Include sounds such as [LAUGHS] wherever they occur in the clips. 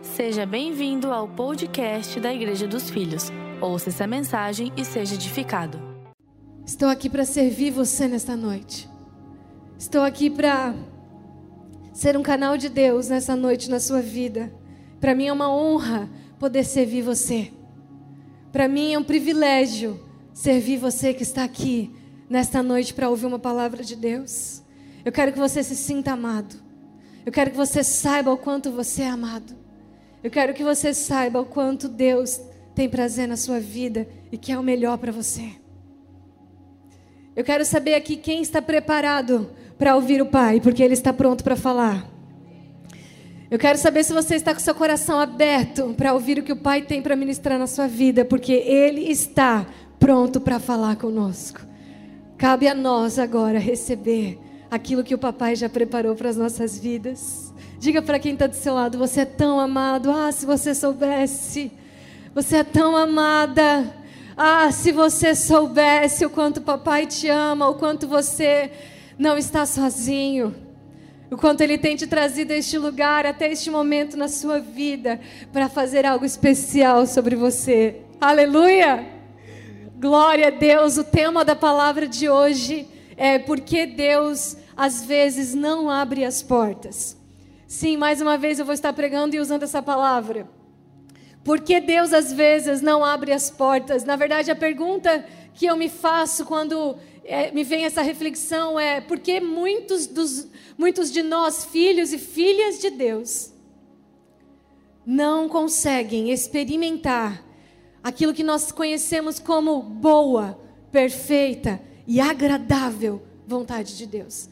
Seja bem-vindo ao podcast da Igreja dos Filhos. Ouça essa mensagem e seja edificado. Estou aqui para servir você nesta noite. Estou aqui para ser um canal de Deus nessa noite na sua vida. Para mim é uma honra poder servir você. Para mim é um privilégio servir você que está aqui nesta noite para ouvir uma palavra de Deus. Eu quero que você se sinta amado. Eu quero que você saiba o quanto você é amado. Eu quero que você saiba o quanto Deus tem prazer na sua vida e que é o melhor para você. Eu quero saber aqui quem está preparado para ouvir o Pai, porque Ele está pronto para falar. Eu quero saber se você está com seu coração aberto para ouvir o que o Pai tem para ministrar na sua vida, porque Ele está pronto para falar conosco. Cabe a nós agora receber aquilo que o Papai já preparou para as nossas vidas. Diga para quem está do seu lado: você é tão amado. Ah, se você soubesse. Você é tão amada. Ah, se você soubesse o quanto papai te ama, o quanto você não está sozinho, o quanto ele tem te trazido a este lugar, até este momento na sua vida, para fazer algo especial sobre você. Aleluia! Glória a Deus. O tema da palavra de hoje é porque Deus às vezes não abre as portas. Sim, mais uma vez eu vou estar pregando e usando essa palavra. Por que Deus às vezes não abre as portas? Na verdade, a pergunta que eu me faço quando é, me vem essa reflexão é: por que muitos, dos, muitos de nós, filhos e filhas de Deus, não conseguem experimentar aquilo que nós conhecemos como boa, perfeita e agradável vontade de Deus?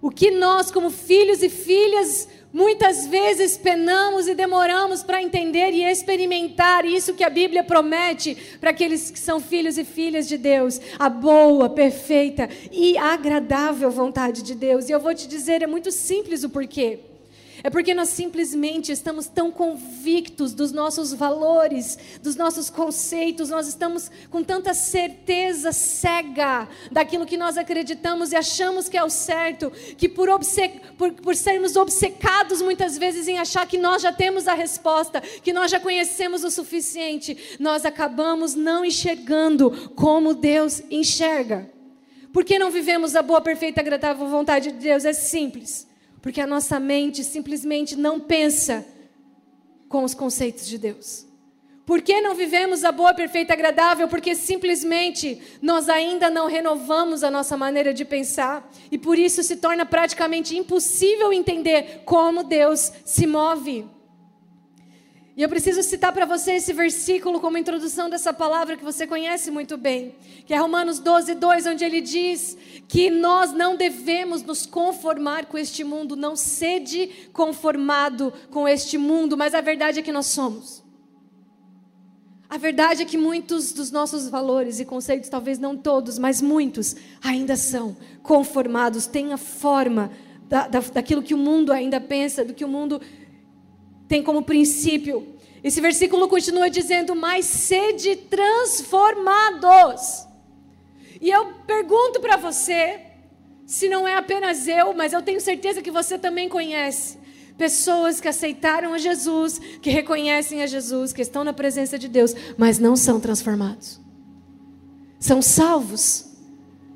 O que nós, como filhos e filhas, muitas vezes penamos e demoramos para entender e experimentar isso que a Bíblia promete para aqueles que são filhos e filhas de Deus, a boa, perfeita e agradável vontade de Deus. E eu vou te dizer, é muito simples o porquê. É porque nós simplesmente estamos tão convictos dos nossos valores, dos nossos conceitos, nós estamos com tanta certeza cega daquilo que nós acreditamos e achamos que é o certo, que por, por, por sermos obcecados muitas vezes em achar que nós já temos a resposta, que nós já conhecemos o suficiente, nós acabamos não enxergando como Deus enxerga. Por que não vivemos a boa, perfeita, agradável vontade de Deus? É simples. Porque a nossa mente simplesmente não pensa com os conceitos de Deus. Por que não vivemos a boa, perfeita, agradável? Porque simplesmente nós ainda não renovamos a nossa maneira de pensar e por isso se torna praticamente impossível entender como Deus se move. E eu preciso citar para você esse versículo como introdução dessa palavra que você conhece muito bem, que é Romanos 12, 2, onde ele diz que nós não devemos nos conformar com este mundo, não sede conformado com este mundo, mas a verdade é que nós somos. A verdade é que muitos dos nossos valores e conceitos, talvez não todos, mas muitos, ainda são conformados, têm a forma da, da, daquilo que o mundo ainda pensa, do que o mundo tem como princípio. Esse versículo continua dizendo: mais sede transformados. E eu pergunto para você, se não é apenas eu, mas eu tenho certeza que você também conhece. Pessoas que aceitaram a Jesus, que reconhecem a Jesus, que estão na presença de Deus, mas não são transformados. São salvos,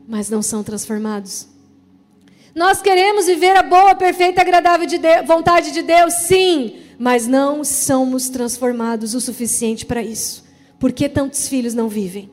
mas não são transformados. Nós queremos viver a boa, perfeita, agradável de vontade de Deus, sim, mas não somos transformados o suficiente para isso. Por que tantos filhos não vivem?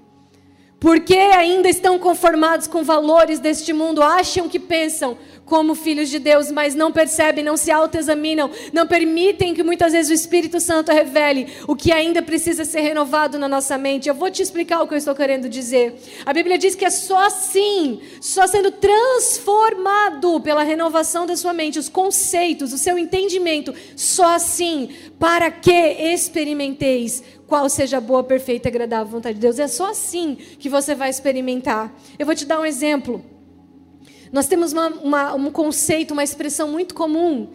Por que ainda estão conformados com valores deste mundo? Acham que pensam como filhos de Deus, mas não percebem, não se autoexaminam, não permitem que muitas vezes o Espírito Santo revele o que ainda precisa ser renovado na nossa mente. Eu vou te explicar o que eu estou querendo dizer. A Bíblia diz que é só assim, só sendo transformado pela renovação da sua mente, os conceitos, o seu entendimento, só assim, para que experimenteis qual seja a boa, perfeita e agradável vontade de Deus. É só assim que você vai experimentar. Eu vou te dar um exemplo. Nós temos uma, uma, um conceito, uma expressão muito comum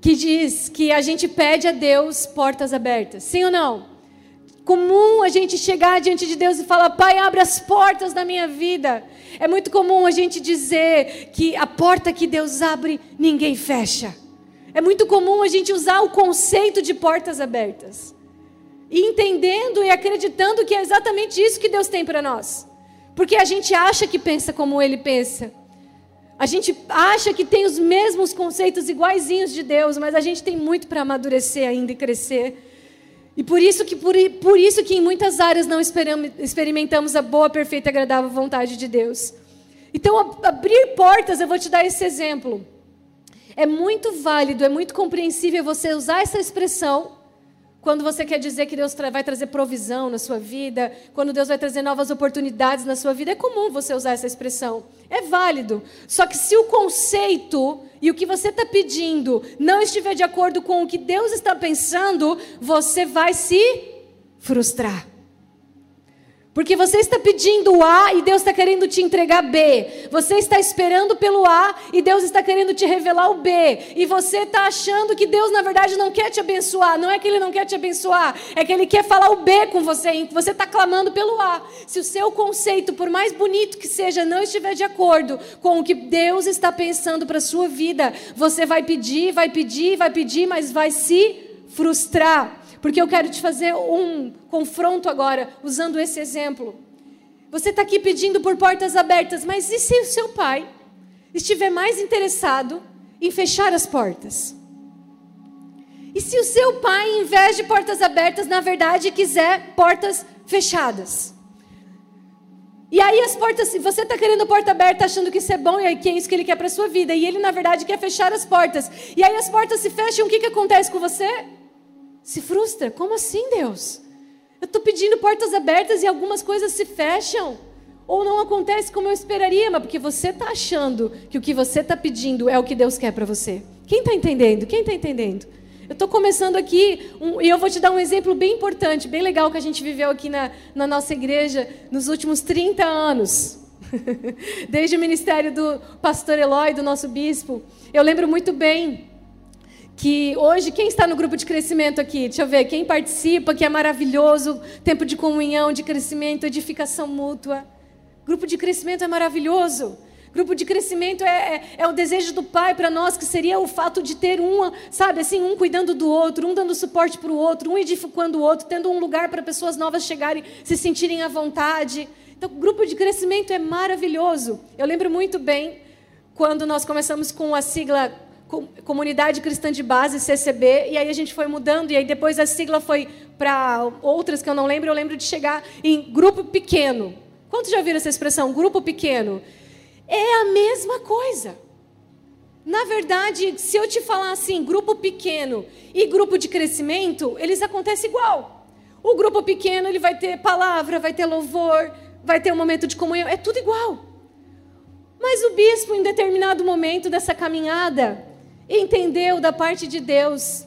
que diz que a gente pede a Deus portas abertas. Sim ou não? Comum a gente chegar diante de Deus e falar: Pai, abre as portas da minha vida. É muito comum a gente dizer que a porta que Deus abre, ninguém fecha. É muito comum a gente usar o conceito de portas abertas. E entendendo e acreditando que é exatamente isso que Deus tem para nós. Porque a gente acha que pensa como ele pensa. A gente acha que tem os mesmos conceitos iguaizinhos de Deus, mas a gente tem muito para amadurecer ainda e crescer. E por isso que por, por isso que em muitas áreas não experimentamos a boa, perfeita e agradável vontade de Deus. Então, abrir portas, eu vou te dar esse exemplo. É muito válido, é muito compreensível você usar essa expressão quando você quer dizer que Deus vai trazer provisão na sua vida, quando Deus vai trazer novas oportunidades na sua vida, é comum você usar essa expressão. É válido. Só que se o conceito e o que você está pedindo não estiver de acordo com o que Deus está pensando, você vai se frustrar. Porque você está pedindo A e Deus está querendo te entregar B. Você está esperando pelo A e Deus está querendo te revelar o B. E você está achando que Deus, na verdade, não quer te abençoar. Não é que Ele não quer te abençoar, é que Ele quer falar o B com você. Você está clamando pelo A. Se o seu conceito, por mais bonito que seja, não estiver de acordo com o que Deus está pensando para a sua vida, você vai pedir, vai pedir, vai pedir, mas vai se frustrar. Porque eu quero te fazer um confronto agora, usando esse exemplo. Você está aqui pedindo por portas abertas, mas e se o seu pai estiver mais interessado em fechar as portas? E se o seu pai, em vez de portas abertas, na verdade quiser portas fechadas? E aí as portas, você está querendo porta aberta, achando que isso é bom e que é isso que ele quer para sua vida, e ele na verdade quer fechar as portas. E aí as portas se fecham, o que, que acontece com você? Se frustra. Como assim, Deus? Eu estou pedindo portas abertas e algumas coisas se fecham. Ou não acontece como eu esperaria, mas porque você está achando que o que você está pedindo é o que Deus quer para você. Quem está entendendo? Quem está entendendo? Eu estou começando aqui um, e eu vou te dar um exemplo bem importante, bem legal que a gente viveu aqui na, na nossa igreja nos últimos 30 anos. [LAUGHS] Desde o ministério do pastor Eloy, do nosso bispo. Eu lembro muito bem que hoje, quem está no grupo de crescimento aqui? Deixa eu ver, quem participa, que é maravilhoso, tempo de comunhão, de crescimento, edificação mútua. Grupo de crescimento é maravilhoso. Grupo de crescimento é, é, é o desejo do Pai para nós, que seria o fato de ter um, sabe, assim, um cuidando do outro, um dando suporte para o outro, um edificando o outro, tendo um lugar para pessoas novas chegarem, se sentirem à vontade. Então, grupo de crescimento é maravilhoso. Eu lembro muito bem quando nós começamos com a sigla Comunidade Cristã de Base, CCB, e aí a gente foi mudando, e aí depois a sigla foi para outras que eu não lembro, eu lembro de chegar em grupo pequeno. Quantos já viram essa expressão, grupo pequeno? É a mesma coisa. Na verdade, se eu te falar assim, grupo pequeno e grupo de crescimento, eles acontecem igual. O grupo pequeno, ele vai ter palavra, vai ter louvor, vai ter um momento de comunhão, é tudo igual. Mas o bispo, em determinado momento dessa caminhada, entendeu da parte de Deus.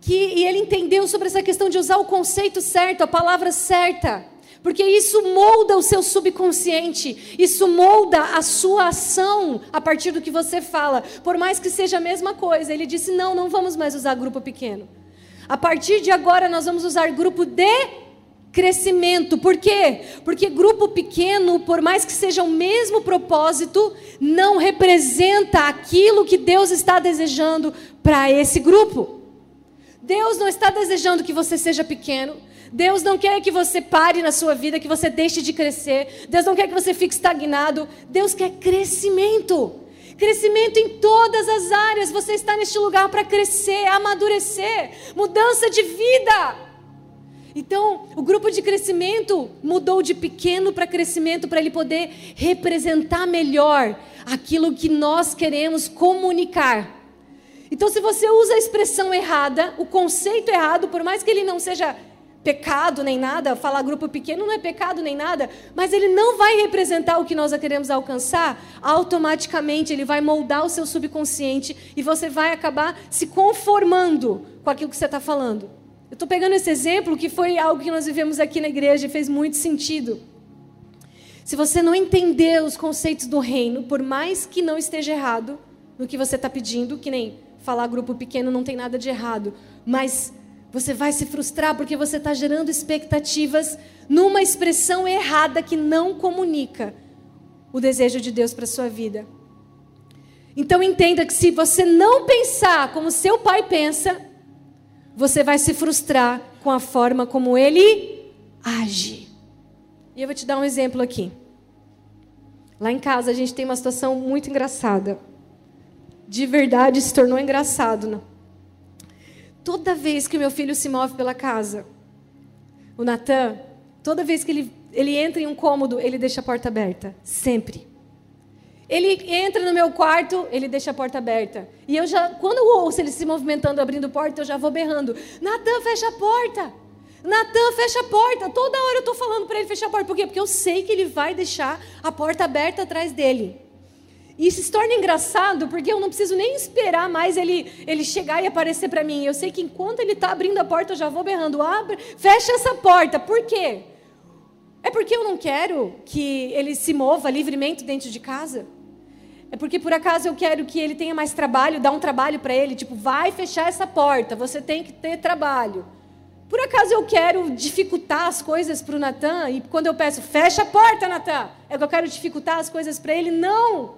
Que, e ele entendeu sobre essa questão de usar o conceito certo, a palavra certa. Porque isso molda o seu subconsciente, isso molda a sua ação a partir do que você fala. Por mais que seja a mesma coisa, ele disse: não, não vamos mais usar grupo pequeno. A partir de agora, nós vamos usar grupo de crescimento. Por quê? Porque grupo pequeno, por mais que seja o mesmo propósito, não representa aquilo que Deus está desejando para esse grupo. Deus não está desejando que você seja pequeno. Deus não quer que você pare na sua vida, que você deixe de crescer. Deus não quer que você fique estagnado. Deus quer crescimento. Crescimento em todas as áreas. Você está neste lugar para crescer, amadurecer, mudança de vida. Então, o grupo de crescimento mudou de pequeno para crescimento para ele poder representar melhor aquilo que nós queremos comunicar. Então, se você usa a expressão errada, o conceito errado, por mais que ele não seja pecado nem nada, falar grupo pequeno não é pecado nem nada, mas ele não vai representar o que nós queremos alcançar, automaticamente ele vai moldar o seu subconsciente e você vai acabar se conformando com aquilo que você está falando. Eu estou pegando esse exemplo que foi algo que nós vivemos aqui na igreja e fez muito sentido. Se você não entender os conceitos do reino, por mais que não esteja errado no que você está pedindo, que nem falar grupo pequeno não tem nada de errado, mas você vai se frustrar porque você está gerando expectativas numa expressão errada que não comunica o desejo de Deus para sua vida. Então entenda que se você não pensar como seu pai pensa, você vai se frustrar com a forma como ele age. E eu vou te dar um exemplo aqui. Lá em casa a gente tem uma situação muito engraçada. De verdade se tornou engraçado. Não? Né? Toda vez que o meu filho se move pela casa, o Natan, toda vez que ele, ele entra em um cômodo, ele deixa a porta aberta. Sempre. Ele entra no meu quarto, ele deixa a porta aberta. E eu já, quando eu ouço ele se movimentando, abrindo porta, eu já vou berrando: Natan, fecha a porta! Natan, fecha a porta! Toda hora eu estou falando para ele fechar a porta. Por quê? Porque eu sei que ele vai deixar a porta aberta atrás dele. E isso se torna engraçado porque eu não preciso nem esperar mais ele, ele chegar e aparecer para mim. Eu sei que enquanto ele está abrindo a porta, eu já vou berrando: abre, fecha essa porta. Por quê? É porque eu não quero que ele se mova livremente dentro de casa? É porque por acaso eu quero que ele tenha mais trabalho, dar um trabalho para ele, tipo, vai fechar essa porta, você tem que ter trabalho. Por acaso eu quero dificultar as coisas para o Natan e quando eu peço, fecha a porta, Natan, é que eu quero dificultar as coisas para ele? Não.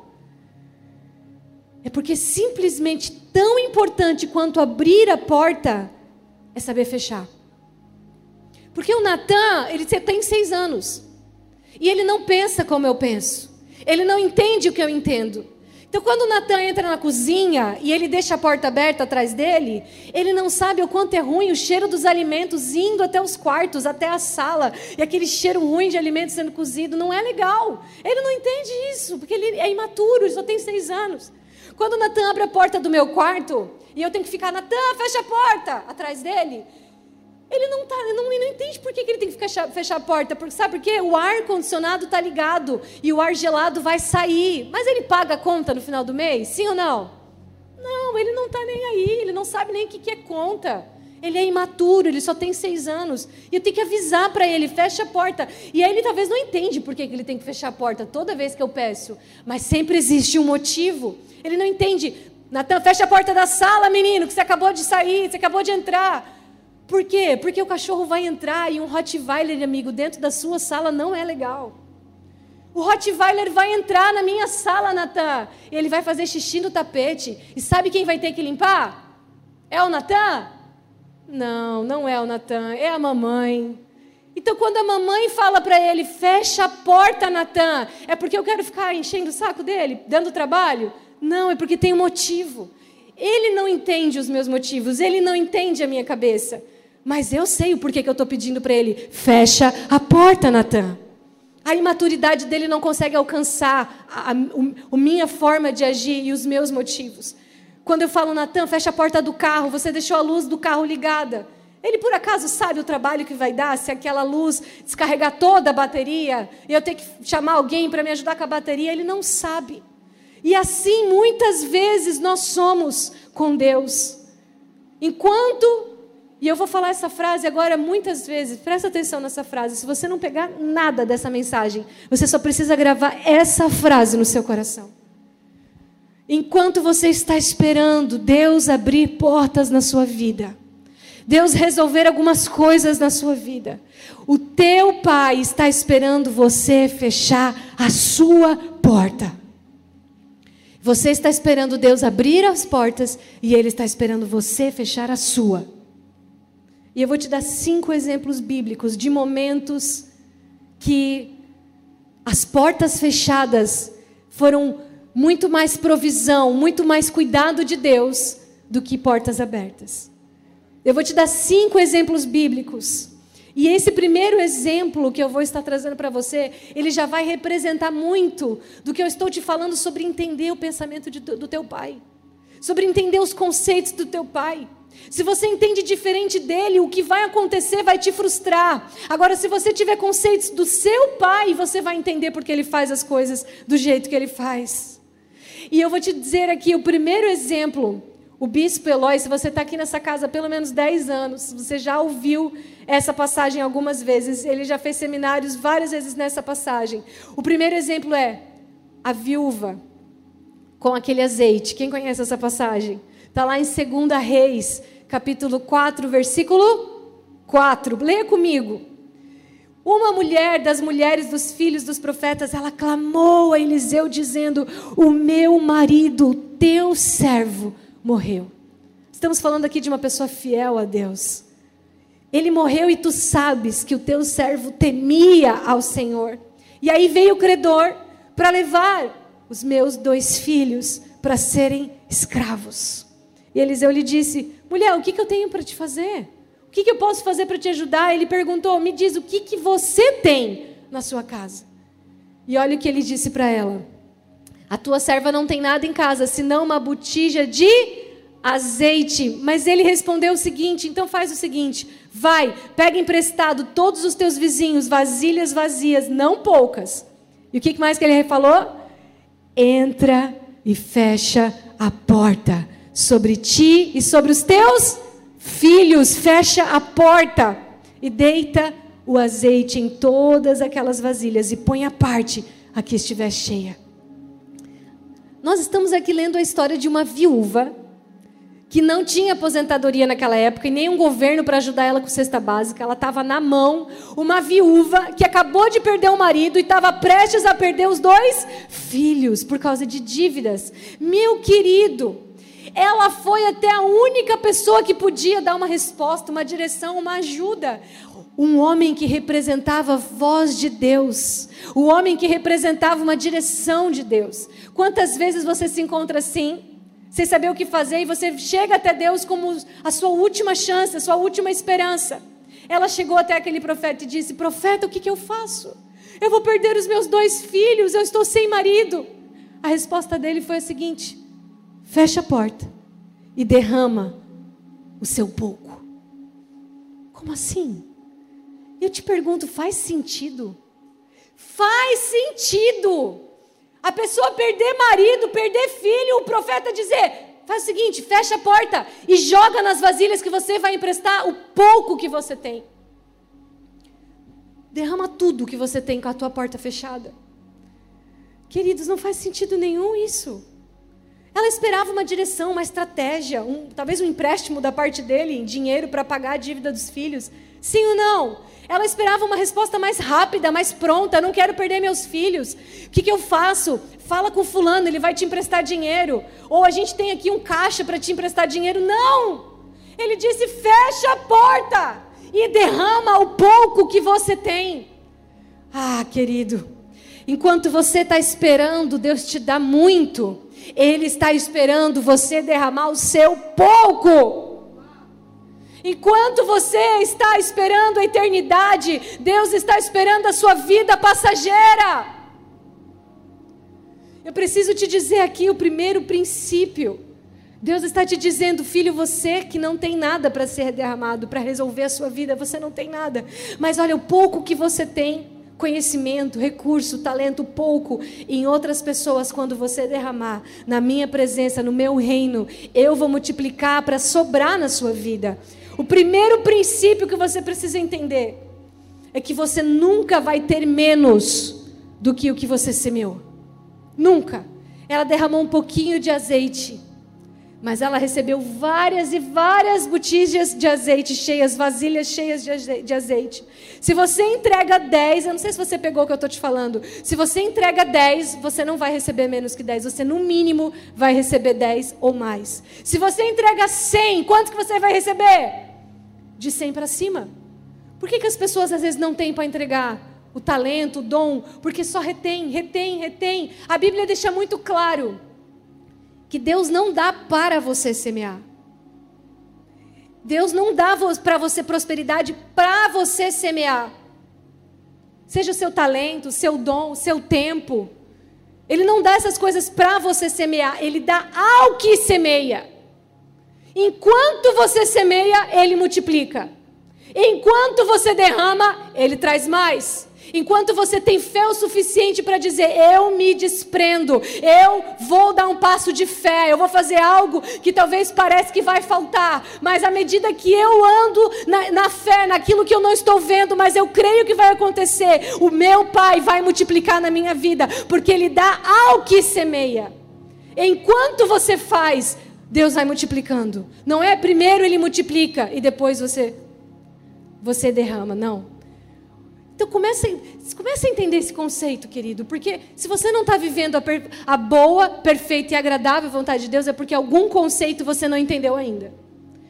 É porque simplesmente tão importante quanto abrir a porta é saber fechar. Porque o Natan, ele tem seis anos. E ele não pensa como eu penso. Ele não entende o que eu entendo. Então, quando o Natan entra na cozinha e ele deixa a porta aberta atrás dele, ele não sabe o quanto é ruim o cheiro dos alimentos indo até os quartos, até a sala, e aquele cheiro ruim de alimentos sendo cozido. Não é legal. Ele não entende isso, porque ele é imaturo, ele só tem seis anos. Quando o Natan abre a porta do meu quarto e eu tenho que ficar, Natan, fecha a porta, atrás dele, ele não, tá, não, não entende por que, que ele tem que fechar, fechar a porta. Porque, sabe por quê? O ar-condicionado está ligado e o ar gelado vai sair. Mas ele paga a conta no final do mês? Sim ou não? Não, ele não está nem aí, ele não sabe nem o que, que é conta. Ele é imaturo, ele só tem seis anos. E eu tenho que avisar para ele, fecha a porta. E aí ele talvez não entende por que ele tem que fechar a porta toda vez que eu peço. Mas sempre existe um motivo. Ele não entende. Natan, fecha a porta da sala, menino, que você acabou de sair, você acabou de entrar. Por quê? Porque o cachorro vai entrar e um Rottweiler, amigo, dentro da sua sala não é legal. O Rottweiler vai entrar na minha sala, Natan. Ele vai fazer xixi no tapete. E sabe quem vai ter que limpar? É o Natan? Não, não é o Natan, é a mamãe. Então, quando a mamãe fala para ele, fecha a porta, Natan, é porque eu quero ficar enchendo o saco dele, dando trabalho? Não, é porque tem um motivo. Ele não entende os meus motivos, ele não entende a minha cabeça. Mas eu sei o porquê que eu estou pedindo para ele, fecha a porta, Natan. A imaturidade dele não consegue alcançar a, a, minha forma de agir e os meus motivos. Quando eu falo, Natan, fecha a porta do carro, você deixou a luz do carro ligada. Ele por acaso sabe o trabalho que vai dar se aquela luz descarregar toda a bateria e eu ter que chamar alguém para me ajudar com a bateria? Ele não sabe. E assim muitas vezes nós somos com Deus. Enquanto, e eu vou falar essa frase agora muitas vezes, presta atenção nessa frase. Se você não pegar nada dessa mensagem, você só precisa gravar essa frase no seu coração. Enquanto você está esperando Deus abrir portas na sua vida, Deus resolver algumas coisas na sua vida, o teu pai está esperando você fechar a sua porta. Você está esperando Deus abrir as portas e Ele está esperando você fechar a sua. E eu vou te dar cinco exemplos bíblicos de momentos que as portas fechadas foram muito mais provisão, muito mais cuidado de Deus do que portas abertas. Eu vou te dar cinco exemplos bíblicos. E esse primeiro exemplo que eu vou estar trazendo para você, ele já vai representar muito do que eu estou te falando sobre entender o pensamento de, do teu pai, sobre entender os conceitos do teu pai. Se você entende diferente dele, o que vai acontecer vai te frustrar. Agora, se você tiver conceitos do seu pai, você vai entender porque ele faz as coisas do jeito que ele faz. E eu vou te dizer aqui o primeiro exemplo. O bispo Eloy, se você está aqui nessa casa há pelo menos 10 anos, você já ouviu essa passagem algumas vezes, ele já fez seminários várias vezes nessa passagem. O primeiro exemplo é a viúva com aquele azeite. Quem conhece essa passagem? Está lá em 2 Reis, capítulo 4, versículo 4. Leia comigo. Uma mulher das mulheres dos filhos dos profetas, ela clamou a Eliseu dizendo: O meu marido, teu servo, morreu. Estamos falando aqui de uma pessoa fiel a Deus. Ele morreu e tu sabes que o teu servo temia ao Senhor. E aí veio o credor para levar os meus dois filhos para serem escravos. E Eliseu lhe disse: Mulher, o que, que eu tenho para te fazer? O que, que eu posso fazer para te ajudar? Ele perguntou: Me diz, o que, que você tem na sua casa? E olha o que ele disse para ela: A tua serva não tem nada em casa, senão uma botija de azeite. Mas ele respondeu o seguinte: Então faz o seguinte Vai, pega emprestado todos os teus vizinhos, vasilhas vazias, não poucas. E o que mais que ele falou? Entra e fecha a porta sobre ti e sobre os teus filhos. Fecha a porta e deita o azeite em todas aquelas vasilhas e põe a parte a que estiver cheia. Nós estamos aqui lendo a história de uma viúva que não tinha aposentadoria naquela época e nenhum governo para ajudar ela com cesta básica. Ela estava na mão, uma viúva que acabou de perder o marido e estava prestes a perder os dois filhos por causa de dívidas. Meu querido, ela foi até a única pessoa que podia dar uma resposta, uma direção, uma ajuda. Um homem que representava a voz de Deus, o homem que representava uma direção de Deus. Quantas vezes você se encontra assim? sem saber o que fazer, e você chega até Deus como a sua última chance, a sua última esperança. Ela chegou até aquele profeta e disse: Profeta, o que, que eu faço? Eu vou perder os meus dois filhos, eu estou sem marido. A resposta dele foi a seguinte: Fecha a porta e derrama o seu pouco. Como assim? Eu te pergunto, faz sentido? Faz sentido. A pessoa perder marido, perder filho, o profeta dizer: faz o seguinte, fecha a porta e joga nas vasilhas que você vai emprestar o pouco que você tem. Derrama tudo que você tem com a tua porta fechada. Queridos, não faz sentido nenhum isso. Ela esperava uma direção, uma estratégia, um, talvez um empréstimo da parte dele em dinheiro para pagar a dívida dos filhos. Sim ou não? Ela esperava uma resposta mais rápida, mais pronta. Não quero perder meus filhos. O que, que eu faço? Fala com fulano, ele vai te emprestar dinheiro. Ou a gente tem aqui um caixa para te emprestar dinheiro. Não! Ele disse: fecha a porta e derrama o pouco que você tem. Ah, querido, enquanto você está esperando Deus te dá muito, Ele está esperando você derramar o seu pouco. Enquanto você está esperando a eternidade, Deus está esperando a sua vida passageira. Eu preciso te dizer aqui o primeiro princípio. Deus está te dizendo, filho, você que não tem nada para ser derramado, para resolver a sua vida, você não tem nada. Mas olha, o pouco que você tem, conhecimento, recurso, talento, pouco em outras pessoas, quando você derramar na minha presença, no meu reino, eu vou multiplicar para sobrar na sua vida. O primeiro princípio que você precisa entender é que você nunca vai ter menos do que o que você semeou. Nunca. Ela derramou um pouquinho de azeite, mas ela recebeu várias e várias botijas de azeite cheias, vasilhas cheias de azeite. Se você entrega 10, eu não sei se você pegou o que eu estou te falando. Se você entrega 10, você não vai receber menos que 10. Você, no mínimo, vai receber 10 ou mais. Se você entrega 100, quanto que você vai receber? de 100 para cima. Por que, que as pessoas às vezes não têm para entregar o talento, o dom? Porque só retém, retém, retém. A Bíblia deixa muito claro que Deus não dá para você semear. Deus não dá para você prosperidade para você semear. Seja o seu talento, seu dom, seu tempo. Ele não dá essas coisas para você semear, ele dá ao que semeia. Enquanto você semeia, ele multiplica. Enquanto você derrama, ele traz mais. Enquanto você tem fé o suficiente para dizer, eu me desprendo, eu vou dar um passo de fé, eu vou fazer algo que talvez pareça que vai faltar, mas à medida que eu ando na, na fé, naquilo que eu não estou vendo, mas eu creio que vai acontecer, o meu Pai vai multiplicar na minha vida, porque Ele dá ao que semeia. Enquanto você faz, Deus vai multiplicando. Não é primeiro ele multiplica e depois você você derrama, não. Então comece, comece a entender esse conceito, querido, porque se você não está vivendo a, per, a, boa, perfeita e agradável vontade de Deus, é porque algum conceito você não entendeu ainda.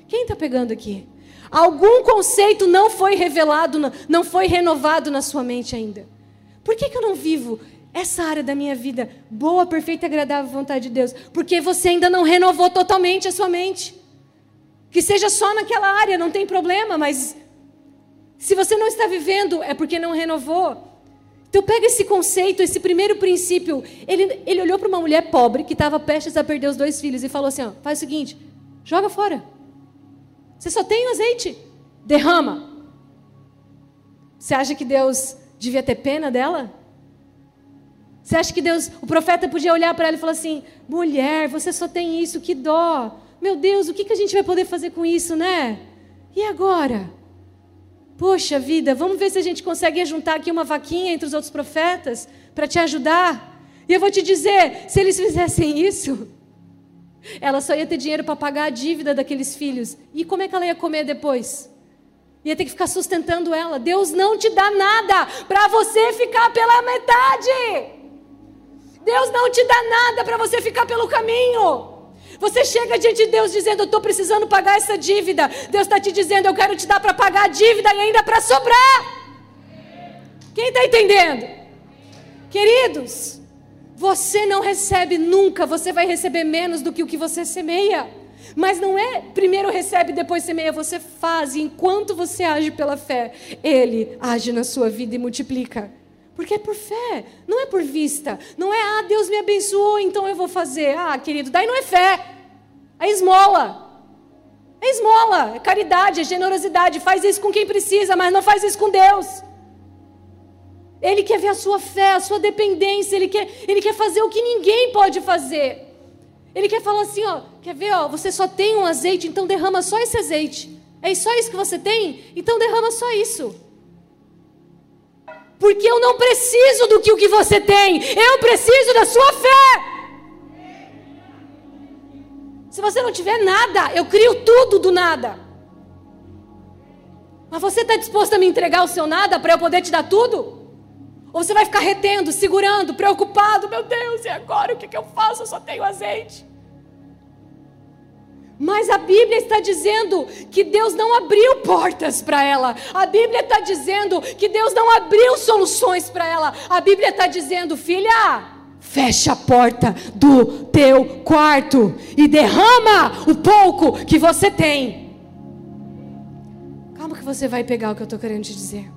Quem está pegando aqui? Algum conceito não foi revelado, não foi renovado na sua mente ainda. Por que, que eu não vivo essa área da minha vida, boa, perfeita e agradável vontade de Deus? Porque você ainda não renovou totalmente a sua mente. Que seja só naquela área, não tem problema, mas se você não está vivendo, é porque não renovou. Então pega esse conceito, esse primeiro princípio. Ele, ele olhou para uma mulher pobre que estava prestes a perder os dois filhos e falou assim: ó, faz o seguinte, joga fora. Você só tem o azeite, derrama. Você acha que Deus devia ter pena dela? Você acha que Deus, o profeta podia olhar para ela e falar assim: mulher, você só tem isso, que dó. Meu Deus, o que, que a gente vai poder fazer com isso, né? E agora? Poxa vida, vamos ver se a gente consegue juntar aqui uma vaquinha entre os outros profetas para te ajudar. E eu vou te dizer: se eles fizessem isso, ela só ia ter dinheiro para pagar a dívida daqueles filhos. E como é que ela ia comer depois? Ia ter que ficar sustentando ela. Deus não te dá nada para você ficar pela metade. Deus não te dá nada para você ficar pelo caminho. Você chega diante de Deus dizendo: Eu estou precisando pagar essa dívida. Deus está te dizendo: Eu quero te dar para pagar a dívida e ainda para sobrar. Quem está entendendo? Queridos, você não recebe nunca, você vai receber menos do que o que você semeia. Mas não é primeiro recebe, depois semeia, você faz, e enquanto você age pela fé, Ele age na sua vida e multiplica. Porque é por fé, não é por vista. Não é, ah, Deus me abençoou, então eu vou fazer. Ah, querido, daí não é fé. É esmola. É esmola, é caridade, é generosidade. Faz isso com quem precisa, mas não faz isso com Deus. Ele quer ver a sua fé, a sua dependência. Ele quer, ele quer fazer o que ninguém pode fazer. Ele quer falar assim, ó, quer ver, ó, você só tem um azeite, então derrama só esse azeite. É só isso que você tem? Então derrama só isso. Porque eu não preciso do que o que você tem, eu preciso da sua fé. Se você não tiver nada, eu crio tudo do nada. Mas você está disposto a me entregar o seu nada para eu poder te dar tudo? Ou você vai ficar retendo, segurando, preocupado? Meu Deus, e agora o que, que eu faço? Eu só tenho azeite. Mas a Bíblia está dizendo que Deus não abriu portas para ela. A Bíblia está dizendo que Deus não abriu soluções para ela. A Bíblia está dizendo, filha, fecha a porta do teu quarto e derrama o pouco que você tem. Calma que você vai pegar o que eu estou querendo te dizer.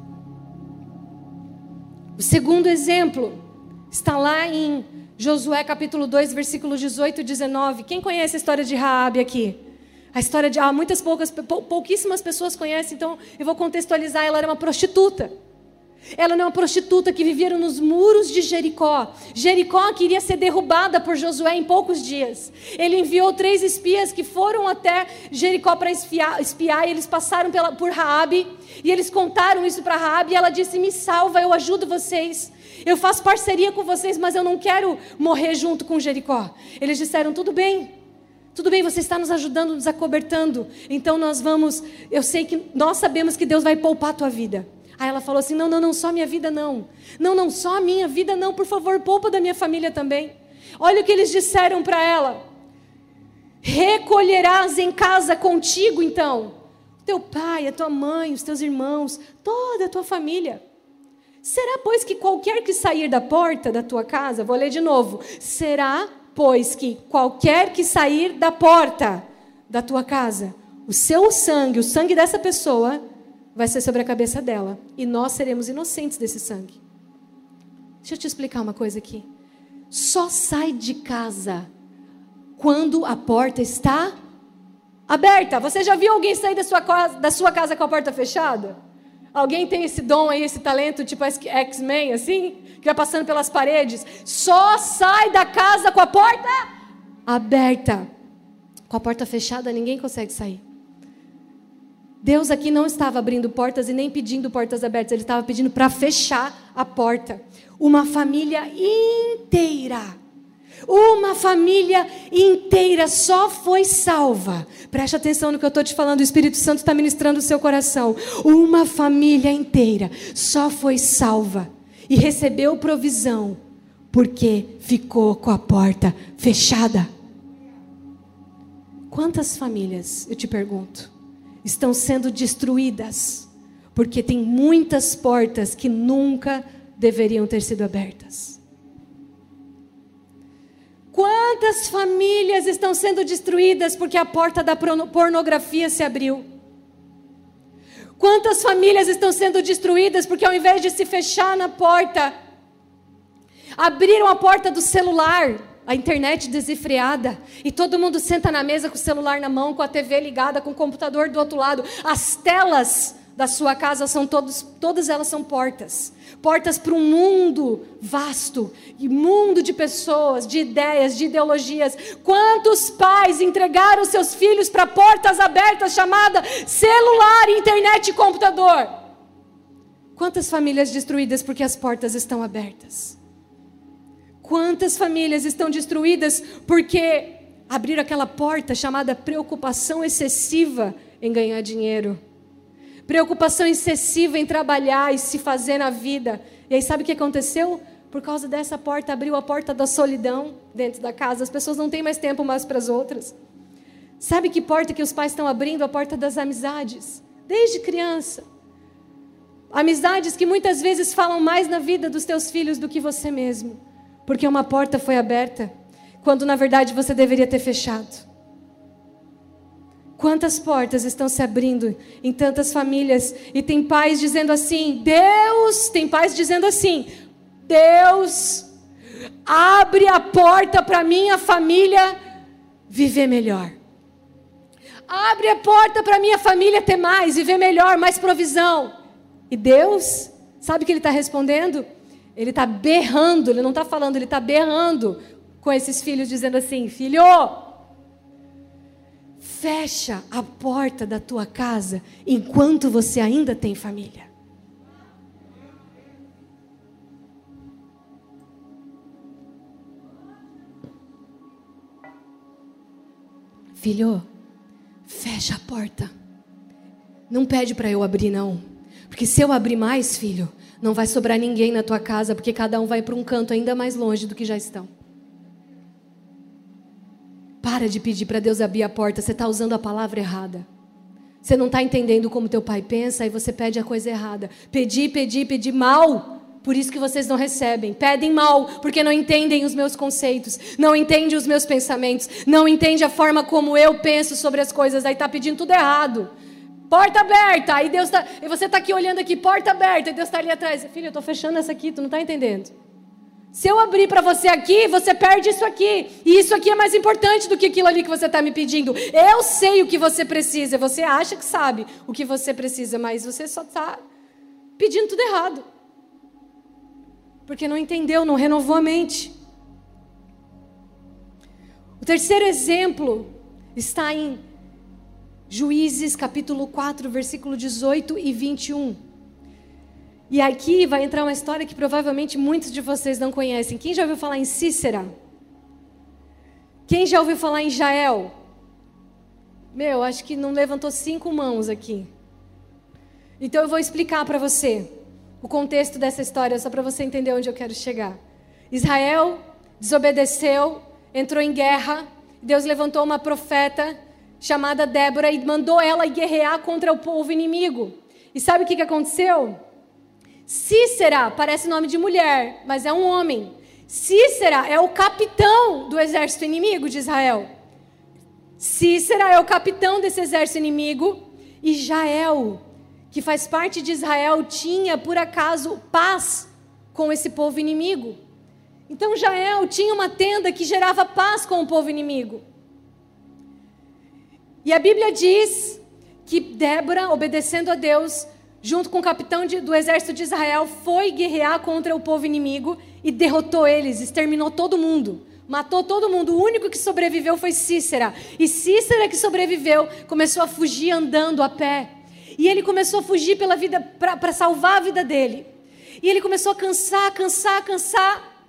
O segundo exemplo está lá em Josué capítulo 2, versículo 18 e 19. Quem conhece a história de Raabe aqui? A história de ah, muitas poucas, pouquíssimas pessoas conhecem, então eu vou contextualizar. Ela era uma prostituta. Ela era uma prostituta que vivia nos muros de Jericó. Jericó queria ser derrubada por Josué em poucos dias. Ele enviou três espias que foram até Jericó para espiar, espiar e eles passaram pela, por Raabe e eles contaram isso para Raabe e ela disse: "Me salva, eu ajudo vocês". Eu faço parceria com vocês, mas eu não quero morrer junto com Jericó. Eles disseram: tudo bem. Tudo bem, você está nos ajudando, nos acobertando. Então nós vamos. Eu sei que nós sabemos que Deus vai poupar a tua vida. Aí ela falou assim: não, não, não, só minha vida não. Não, não, só a minha vida não. Por favor, poupa da minha família também. Olha o que eles disseram para ela: recolherás em casa contigo, então, teu pai, a tua mãe, os teus irmãos, toda a tua família. Será, pois, que qualquer que sair da porta da tua casa, vou ler de novo. Será, pois, que qualquer que sair da porta da tua casa, o seu sangue, o sangue dessa pessoa, vai ser sobre a cabeça dela. E nós seremos inocentes desse sangue. Deixa eu te explicar uma coisa aqui. Só sai de casa quando a porta está aberta. Você já viu alguém sair da sua, da sua casa com a porta fechada? Alguém tem esse dom aí, esse talento, tipo X-Men, assim? Que vai passando pelas paredes. Só sai da casa com a porta aberta. Com a porta fechada, ninguém consegue sair. Deus aqui não estava abrindo portas e nem pedindo portas abertas, Ele estava pedindo para fechar a porta. Uma família inteira Uma família inteira só foi salva. Preste atenção no que eu estou te falando, o Espírito Santo está ministrando o seu coração. Uma família inteira só foi salva e recebeu provisão porque ficou com a porta fechada. Quantas famílias, eu te pergunto, estão sendo destruídas porque tem muitas portas que nunca deveriam ter sido abertas? Quantas famílias estão sendo destruídas porque a porta da pornografia se abriu? Quantas famílias estão sendo destruídas porque ao invés de se fechar na porta, abriram a porta do celular, a internet desenfreada, e todo mundo senta na mesa com o celular na mão, com a TV ligada, com o computador do outro lado. As telas da sua casa são todos, todas elas são portas. Portas para um mundo vasto, e mundo de pessoas, de ideias, de ideologias. Quantos pais entregaram seus filhos para portas abertas chamada celular, internet e computador? Quantas famílias destruídas porque as portas estão abertas? Quantas famílias estão destruídas porque abriram aquela porta chamada preocupação excessiva em ganhar dinheiro? Preocupação excessiva em trabalhar e se fazer na vida. E aí sabe o que aconteceu? Por causa dessa porta, abriu a porta da solidão dentro da casa. As pessoas não têm mais tempo umas para as outras. Sabe que porta que os pais estão abrindo? A porta das amizades. Desde criança. Amizades que muitas vezes falam mais na vida dos teus filhos do que você mesmo. Porque uma porta foi aberta, quando na verdade você deveria ter fechado. Quantas portas estão se abrindo em tantas famílias e tem pais dizendo assim: Deus, tem pais dizendo assim: Deus, abre a porta para minha família viver melhor. Abre a porta para minha família ter mais, viver melhor, mais provisão. E Deus, sabe o que Ele está respondendo? Ele está berrando, Ele não está falando, Ele está berrando com esses filhos, dizendo assim: Filho, Fecha a porta da tua casa enquanto você ainda tem família. Filho, fecha a porta. Não pede para eu abrir, não. Porque se eu abrir mais, filho, não vai sobrar ninguém na tua casa, porque cada um vai para um canto ainda mais longe do que já estão. Para de pedir para Deus abrir a porta, você está usando a palavra errada. Você não está entendendo como teu pai pensa e você pede a coisa errada. Pedir, pedir, pedir mal. Por isso que vocês não recebem. Pedem mal, porque não entendem os meus conceitos, não entendem os meus pensamentos, não entendem a forma como eu penso sobre as coisas. Aí está pedindo tudo errado. Porta aberta. Aí Deus tá, e você está aqui olhando aqui, porta aberta, e Deus está ali atrás. Filho, eu estou fechando essa aqui, tu não está entendendo. Se eu abrir para você aqui, você perde isso aqui. E isso aqui é mais importante do que aquilo ali que você está me pedindo. Eu sei o que você precisa. Você acha que sabe o que você precisa, mas você só está pedindo tudo errado. Porque não entendeu, não renovou a mente. O terceiro exemplo está em Juízes capítulo 4, versículo 18 e 21. E aqui vai entrar uma história que provavelmente muitos de vocês não conhecem. Quem já ouviu falar em Cícera? Quem já ouviu falar em Jael? Meu, acho que não levantou cinco mãos aqui. Então eu vou explicar para você o contexto dessa história, só para você entender onde eu quero chegar. Israel desobedeceu, entrou em guerra. Deus levantou uma profeta chamada Débora e mandou ela guerrear contra o povo inimigo. E sabe o que, que aconteceu? Cícera parece nome de mulher, mas é um homem. Cícera é o capitão do exército inimigo de Israel. Cícera é o capitão desse exército inimigo. E Jael, que faz parte de Israel, tinha por acaso paz com esse povo inimigo. Então Jael tinha uma tenda que gerava paz com o povo inimigo. E a Bíblia diz que Débora, obedecendo a Deus, junto com o capitão de, do exército de Israel, foi guerrear contra o povo inimigo e derrotou eles, exterminou todo mundo. Matou todo mundo. O único que sobreviveu foi Cícera. E Cícera que sobreviveu começou a fugir andando a pé. E ele começou a fugir pela vida para salvar a vida dele. E ele começou a cansar, cansar, cansar.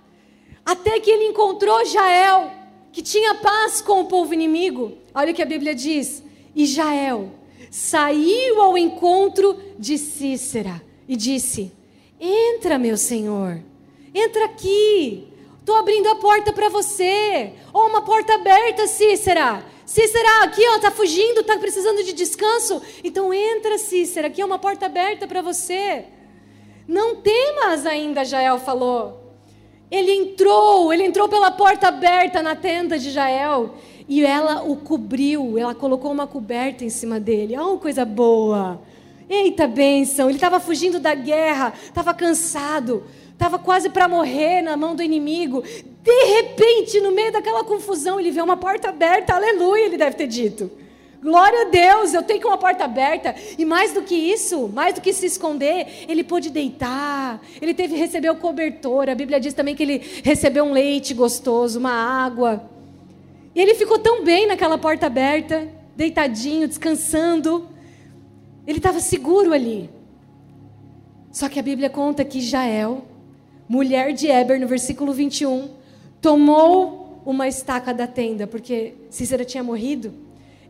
Até que ele encontrou Jael, que tinha paz com o povo inimigo. Olha o que a Bíblia diz. E Jael saiu ao encontro de Cícera e disse: Entra, meu senhor, entra aqui. Estou abrindo a porta para você. Ou oh, uma porta aberta, Cícera. Cícera, aqui ó, tá fugindo, tá precisando de descanso. Então entra, Cícera, aqui é uma porta aberta para você. Não temas ainda, Jael falou. Ele entrou, ele entrou pela porta aberta na tenda de Jael e ela o cobriu, ela colocou uma coberta em cima dele. Oh, coisa boa! Eita bênção! Ele estava fugindo da guerra, estava cansado, estava quase para morrer na mão do inimigo. De repente, no meio daquela confusão, ele vê uma porta aberta, aleluia, ele deve ter dito. Glória a Deus, eu tenho uma porta aberta. E mais do que isso, mais do que se esconder, ele pôde deitar. Ele teve receber o cobertor. A Bíblia diz também que ele recebeu um leite gostoso, uma água. E ele ficou tão bem naquela porta aberta, deitadinho, descansando. Ele estava seguro ali. Só que a Bíblia conta que Jael, mulher de Eber, no versículo 21, tomou uma estaca da tenda, porque Cícera tinha morrido.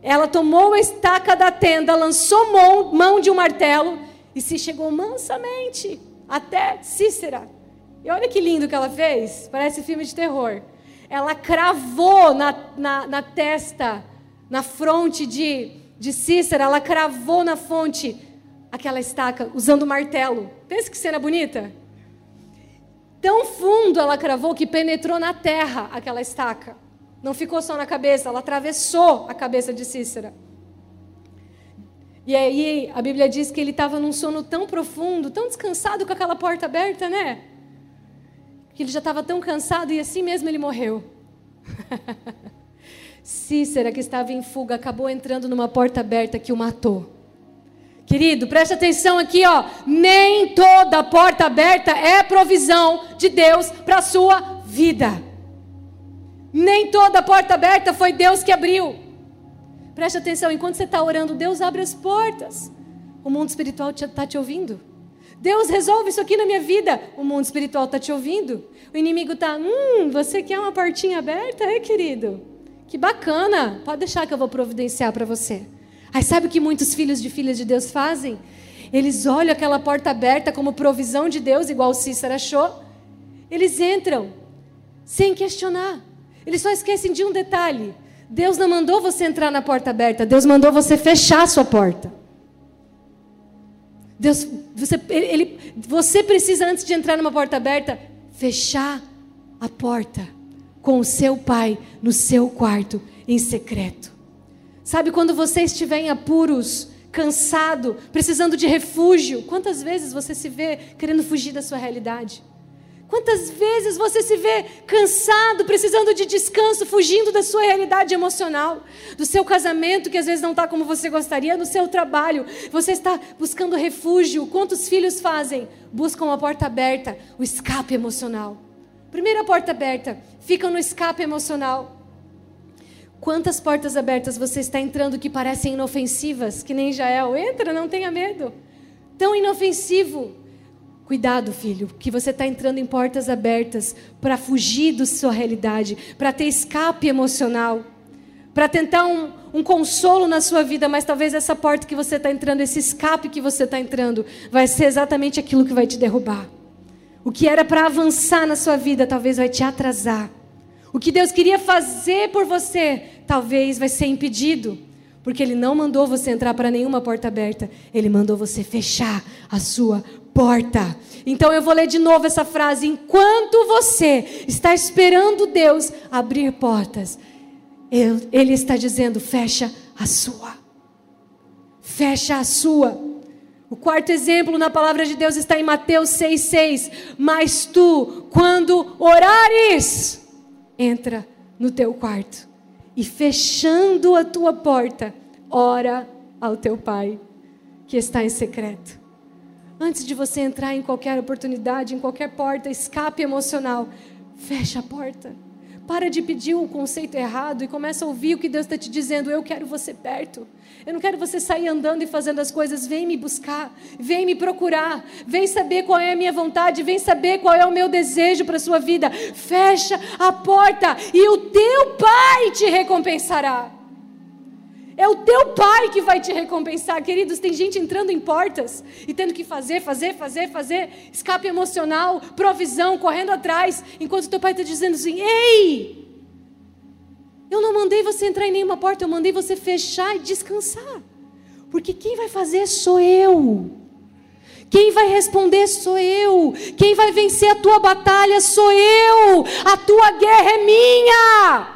Ela tomou a estaca da tenda, lançou mão, mão de um martelo e se chegou mansamente até Cícera. E olha que lindo que ela fez, parece filme de terror ela cravou na, na, na testa, na fronte de, de Cícera, ela cravou na fonte aquela estaca usando martelo. Pensa que cena bonita? Tão fundo ela cravou que penetrou na terra aquela estaca. Não ficou só na cabeça, ela atravessou a cabeça de Cícera. E aí a Bíblia diz que ele estava num sono tão profundo, tão descansado com aquela porta aberta, né? Que ele já estava tão cansado e assim mesmo ele morreu. [LAUGHS] Cícera, que estava em fuga, acabou entrando numa porta aberta que o matou. Querido, preste atenção aqui, ó. Nem toda porta aberta é provisão de Deus para a sua vida. Nem toda porta aberta foi Deus que abriu. Preste atenção, enquanto você está orando, Deus abre as portas. O mundo espiritual está te ouvindo. Deus resolve isso aqui na minha vida. O mundo espiritual está te ouvindo. O inimigo está, hum, você quer uma portinha aberta, é, querido? Que bacana. Pode deixar que eu vou providenciar para você. Aí sabe o que muitos filhos de filhas de Deus fazem? Eles olham aquela porta aberta como provisão de Deus, igual Cícero achou. Eles entram sem questionar. Eles só esquecem de um detalhe. Deus não mandou você entrar na porta aberta, Deus mandou você fechar a sua porta. Deus, você, ele, você precisa, antes de entrar numa porta aberta, fechar a porta com o seu pai no seu quarto, em secreto. Sabe quando você estiver em apuros, cansado, precisando de refúgio, quantas vezes você se vê querendo fugir da sua realidade? Quantas vezes você se vê cansado, precisando de descanso, fugindo da sua realidade emocional, do seu casamento que às vezes não está como você gostaria, no seu trabalho, você está buscando refúgio. Quantos filhos fazem? Buscam a porta aberta, o escape emocional. Primeira porta aberta, ficam no escape emocional. Quantas portas abertas você está entrando que parecem inofensivas, que nem Jael? Entra, não tenha medo. Tão inofensivo Cuidado, filho, que você está entrando em portas abertas para fugir da sua realidade, para ter escape emocional, para tentar um, um, consolo na sua vida, mas talvez essa porta que você está entrando, esse escape que você está entrando, vai ser exatamente aquilo que vai te derrubar. O que era para avançar na sua vida, talvez vai te atrasar. O que Deus queria fazer por você, talvez vai ser impedido. Porque Ele não mandou você entrar para nenhuma porta aberta, Ele mandou você fechar a sua porta. Então eu vou ler de novo essa frase. Enquanto você está esperando Deus abrir portas, Ele está dizendo: fecha a sua. Fecha a sua. O quarto exemplo na palavra de Deus está em Mateus 6,6. Mas tu, quando orares, entra no teu quarto e fechando a tua porta, ora ao teu Pai que está em secreto. Antes de você entrar em qualquer oportunidade, em qualquer porta, escape emocional, fecha a porta. Para de pedir o conceito errado e começa a ouvir o que Deus está te dizendo. Eu quero você perto. Eu não quero você sair andando e fazendo as coisas. Vem me buscar, vem me procurar, vem saber qual é a minha vontade, vem saber qual é o meu desejo para a sua vida. Fecha a porta e o teu Pai te recompensará. É o teu pai que vai te recompensar, queridos. Tem gente entrando em portas e tendo que fazer, fazer, fazer, fazer, escape emocional, provisão, correndo atrás, enquanto teu pai está dizendo assim: Ei, eu não mandei você entrar em nenhuma porta, eu mandei você fechar e descansar, porque quem vai fazer sou eu. Quem vai responder sou eu. Quem vai vencer a tua batalha sou eu. A tua guerra é minha.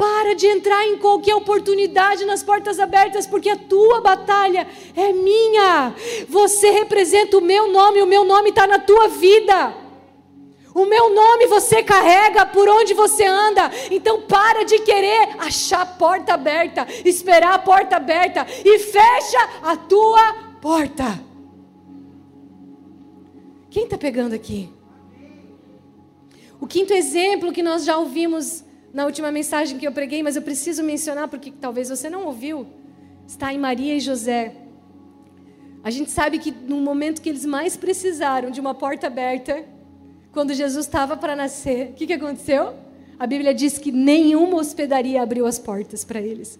Para de entrar em qualquer oportunidade nas portas abertas, porque a tua batalha é minha. Você representa o meu nome, o meu nome está na tua vida. O meu nome você carrega por onde você anda. Então para de querer achar a porta aberta, esperar a porta aberta e fecha a tua porta. Quem está pegando aqui? O quinto exemplo que nós já ouvimos na última mensagem que eu preguei, mas eu preciso mencionar porque talvez você não ouviu, está em Maria e José. A gente sabe que no momento que eles mais precisaram de uma porta aberta, quando Jesus estava para nascer, o que, que aconteceu? A Bíblia diz que nenhuma hospedaria abriu as portas para eles.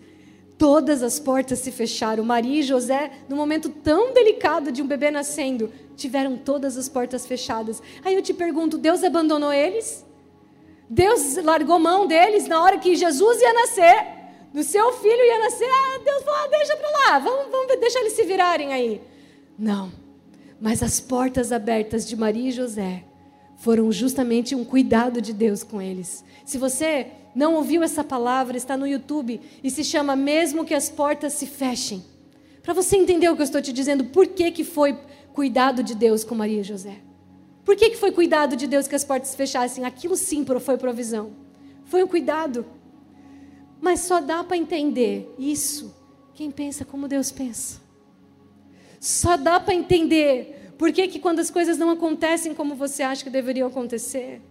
Todas as portas se fecharam. Maria e José, no momento tão delicado de um bebê nascendo, tiveram todas as portas fechadas. Aí eu te pergunto: Deus abandonou eles? Deus largou mão deles na hora que Jesus ia nascer, do seu filho ia nascer. Ah, Deus falou: ah, deixa para lá, vamos, vamos deixar eles se virarem aí. Não, mas as portas abertas de Maria e José foram justamente um cuidado de Deus com eles. Se você não ouviu essa palavra, está no YouTube e se chama Mesmo que as portas se fechem. Para você entender o que eu estou te dizendo, por que, que foi cuidado de Deus com Maria e José? Por que, que foi cuidado de Deus que as portas fechassem? Aquilo sim foi provisão. Foi um cuidado. Mas só dá para entender isso quem pensa como Deus pensa. Só dá para entender por que, que quando as coisas não acontecem como você acha que deveriam acontecer.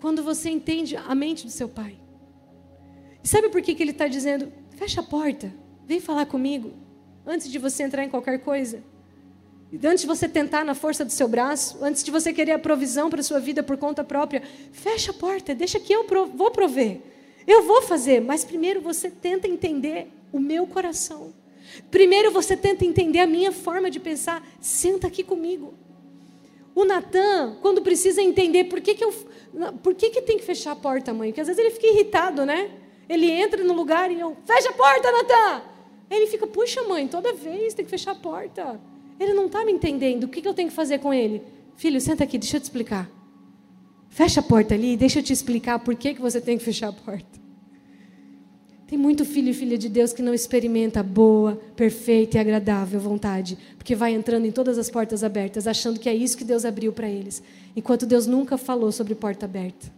Quando você entende a mente do seu pai. E sabe por que, que ele está dizendo: fecha a porta, vem falar comigo, antes de você entrar em qualquer coisa? Antes de você tentar na força do seu braço, antes de você querer a provisão para a sua vida por conta própria, fecha a porta, deixa que eu vou prover. Eu vou fazer, mas primeiro você tenta entender o meu coração. Primeiro você tenta entender a minha forma de pensar. Senta aqui comigo. O Natan, quando precisa entender por que, que eu. Por que, que tem que fechar a porta, mãe? Porque às vezes ele fica irritado, né? Ele entra no lugar e eu. Fecha a porta, Natan! Ele fica, puxa, mãe, toda vez tem que fechar a porta. Ele não está me entendendo. O que, eu tenho que fazer com ele? Filho, senta aqui, deixa eu te explicar. Fecha a porta ali, deixa eu te explicar por que, que você tem que fechar a porta. Tem muito filho e filha de Deus que não experimenta a boa, perfeita e agradável vontade, porque vai entrando em todas as portas abertas, achando que é isso que Deus abriu para eles, enquanto Deus nunca falou sobre porta aberta.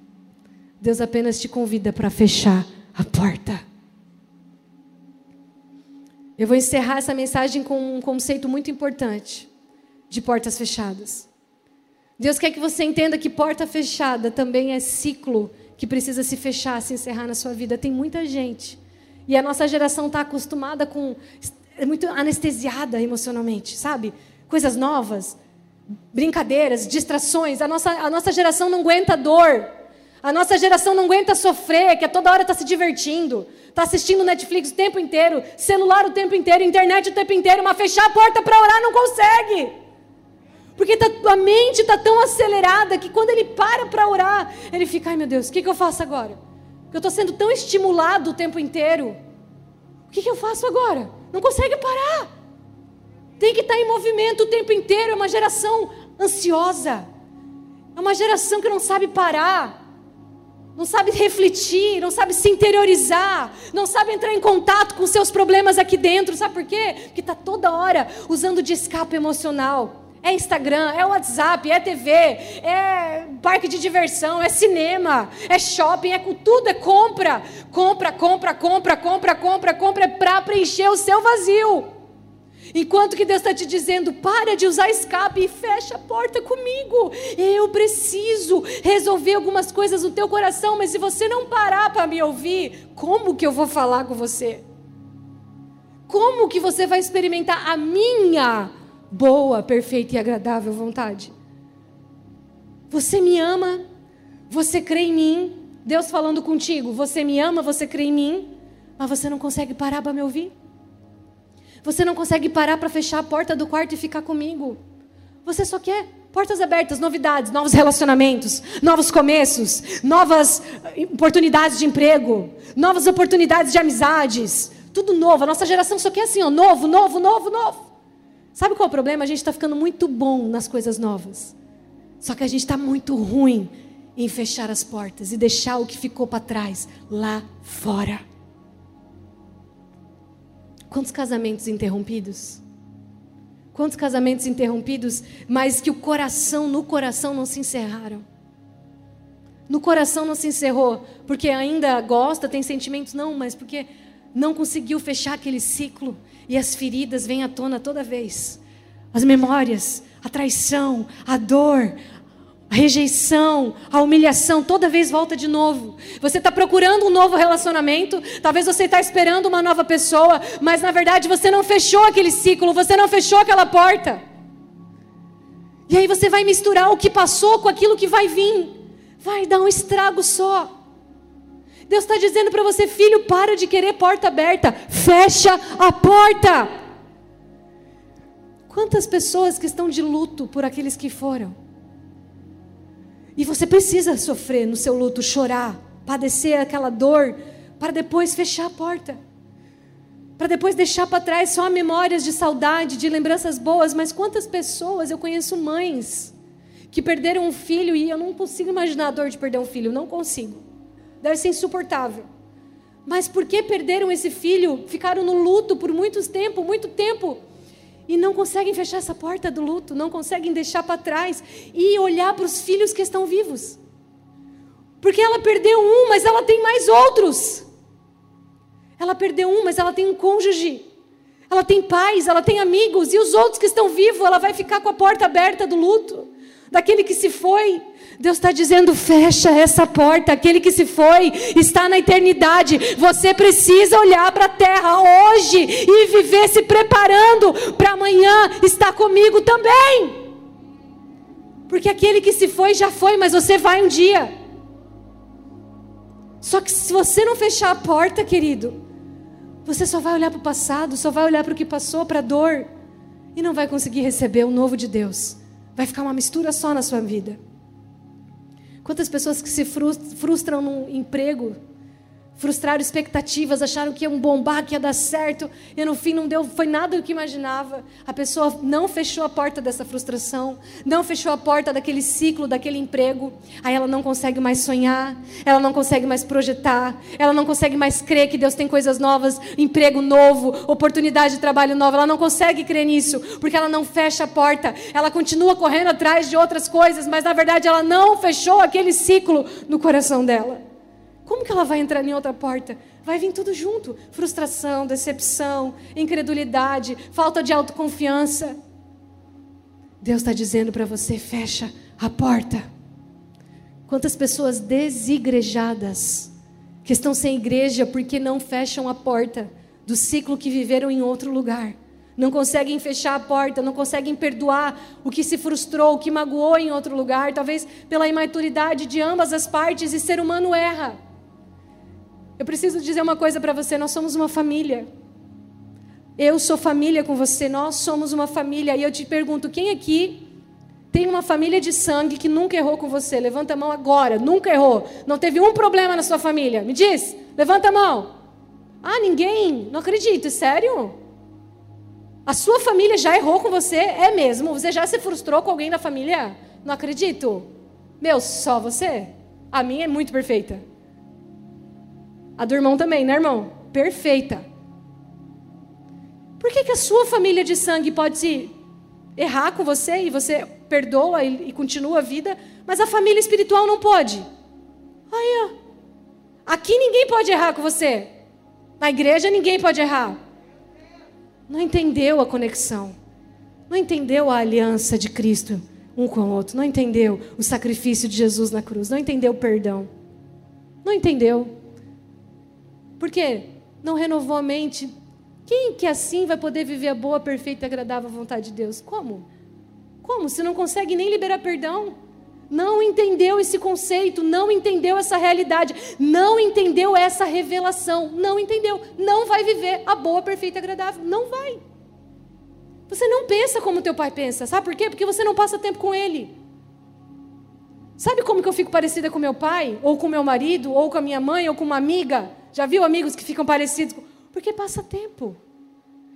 Deus apenas te convida para fechar a porta. Eu vou encerrar essa mensagem com um conceito muito importante de portas fechadas. Deus quer que você entenda que porta fechada também é ciclo que precisa se fechar, se encerrar na sua vida. Tem muita gente. E a nossa geração está acostumada com. É muito anestesiada emocionalmente, sabe? Coisas novas, brincadeiras, distrações. A nossa, a nossa geração não aguenta dor. A nossa geração não aguenta sofrer, que a toda hora está se divertindo. Está assistindo Netflix o tempo inteiro, celular o tempo inteiro, internet o tempo inteiro, mas fechar a porta para orar não consegue. Porque tá, a mente está tão acelerada que quando ele para para orar, ele fica, ai meu Deus, o que, que eu faço agora? Eu estou sendo tão estimulado o tempo inteiro. O que, que eu faço agora? Não consegue parar. Tem que estar tá em movimento o tempo inteiro. É uma geração ansiosa. É uma geração que não sabe parar não sabe refletir, não sabe se interiorizar, não sabe entrar em contato com seus problemas aqui dentro. Sabe por quê? Porque está toda hora usando de escape emocional. É Instagram, é WhatsApp, é TV, é parque de diversão, é cinema, é shopping, é tudo, é compra. Compra, compra, compra, compra, compra, compra, é para preencher o seu vazio. Enquanto que Deus está te dizendo, para de usar escape e fecha a porta comigo. Eu preciso resolver algumas coisas no teu coração, mas se você não parar para me ouvir, como que eu vou falar com você? Como que você vai experimentar a minha boa, perfeita e agradável vontade? Você me ama? Você crê em mim? Deus falando contigo, você me ama, você crê em mim, mas você não consegue parar para me ouvir? Você não consegue parar para fechar a porta do quarto e ficar comigo. Você só quer portas abertas, novidades, novos relacionamentos, novos começos, novas oportunidades de emprego, novas oportunidades de amizades. Tudo novo. A nossa geração só quer assim, ó, novo, novo, novo, novo. Sabe qual é o problema? A gente está ficando muito bom nas coisas novas. Só que a gente está muito ruim em fechar as portas e deixar o que ficou para trás lá fora. Quantos casamentos interrompidos? Quantos casamentos interrompidos, mas que o coração, no coração não se encerraram? No coração não se encerrou, porque ainda gosta, tem sentimentos, não, mas porque não conseguiu fechar aquele ciclo e as feridas vêm à tona toda vez. As memórias, a traição, a dor, a rejeição, a humilhação, toda vez volta de novo. Você está procurando um novo relacionamento, talvez você está esperando uma nova pessoa, mas na verdade você não fechou aquele ciclo, você não fechou aquela porta. E aí você vai misturar o que passou com aquilo que vai vir, vai dar um estrago só. Deus está dizendo para você, filho, para de querer porta aberta, fecha a porta. Quantas pessoas que estão de luto por aqueles que foram? E você precisa sofrer no seu luto, chorar, padecer aquela dor, para depois fechar a porta. Para depois deixar para trás só memórias de saudade, de lembranças boas. Mas quantas pessoas eu conheço mães que perderam um filho e eu não consigo imaginar a dor de perder um filho, não consigo. Deve ser insuportável. Mas por que perderam esse filho? Ficaram no luto por muito tempo, muito tempo e não conseguem fechar essa porta do luto, não conseguem deixar para trás e olhar para os filhos que estão vivos. Porque ela perdeu um, mas ela tem mais outros. Ela perdeu um, mas ela tem um cônjuge. Ela tem pais, ela tem amigos, e os outros que estão vivos, ela vai ficar com a porta aberta do luto, daquele que se foi. Deus está dizendo: fecha essa porta. Aquele que se foi está na eternidade. Você precisa olhar para a terra hoje e viver se preparando para amanhã estar comigo também. Porque aquele que se foi já foi, mas você vai um dia. Só que se você não fechar a porta, querido, você só vai olhar para o passado, só vai olhar para o que passou, para a dor, e não vai conseguir receber o novo de Deus. Vai ficar uma mistura só na sua vida. Quantas pessoas que se frustram no emprego frustraram expectativas, acharam que ia um bombar, que ia dar certo, e no fim não deu, foi nada do que imaginava. A pessoa não fechou a porta dessa frustração, não fechou a porta daquele ciclo, daquele emprego. Aí ela não consegue mais sonhar, ela não consegue mais projetar, ela não consegue mais crer que Deus tem coisas novas, emprego novo, oportunidade de trabalho nova. Ela não consegue crer nisso, porque ela não fecha a porta. Ela continua correndo atrás de outras coisas, mas na verdade ela não fechou aquele ciclo no coração dela. Como que ela vai entrar em outra porta? Vai vir tudo junto: frustração, decepção, incredulidade, falta de autoconfiança. Deus está dizendo para você: fecha a porta. Quantas pessoas desigrejadas que estão sem igreja porque não fecham a porta do ciclo que viveram em outro lugar. Não conseguem fechar a porta, não conseguem perdoar o que se frustrou, o que magoou em outro lugar, talvez pela imaturidade de ambas as partes, e ser humano erra. Eu preciso dizer uma coisa para você: nós somos uma família. Eu sou família com você, nós somos uma família. E eu te pergunto: quem aqui tem uma família de sangue que nunca errou com você? Levanta a mão agora, nunca errou. Não teve um problema na sua família. Me diz, levanta a mão. Ah, ninguém? Não acredito, sério? A sua família já errou com você? É mesmo? Você já se frustrou com alguém da família? Não acredito. Meu, só você? A minha é muito perfeita. A do irmão também, né, irmão? Perfeita. Por que, que a sua família de sangue pode errar com você e você perdoa e, e continua a vida, mas a família espiritual não pode? Aí, ó. Aqui ninguém pode errar com você. Na igreja ninguém pode errar. não entendeu a conexão, não entendeu a aliança de Cristo um com o outro, não entendeu o sacrifício de Jesus na cruz, não entendeu o perdão, não entendeu. Por quê? Não renovou a mente. Quem que assim vai poder viver a boa, perfeita e agradável vontade de Deus? Como? Como? Se não consegue nem liberar perdão? Não entendeu esse conceito, não entendeu essa realidade, não entendeu essa revelação, não entendeu, não vai viver a boa, perfeita e agradável, não vai. Você não pensa como teu pai pensa, sabe por quê? Porque você não passa tempo com ele. Sabe como que eu fico parecida com meu pai, ou com meu marido, ou com a minha mãe, ou com uma amiga? Já viu amigos que ficam parecidos? Porque passa tempo.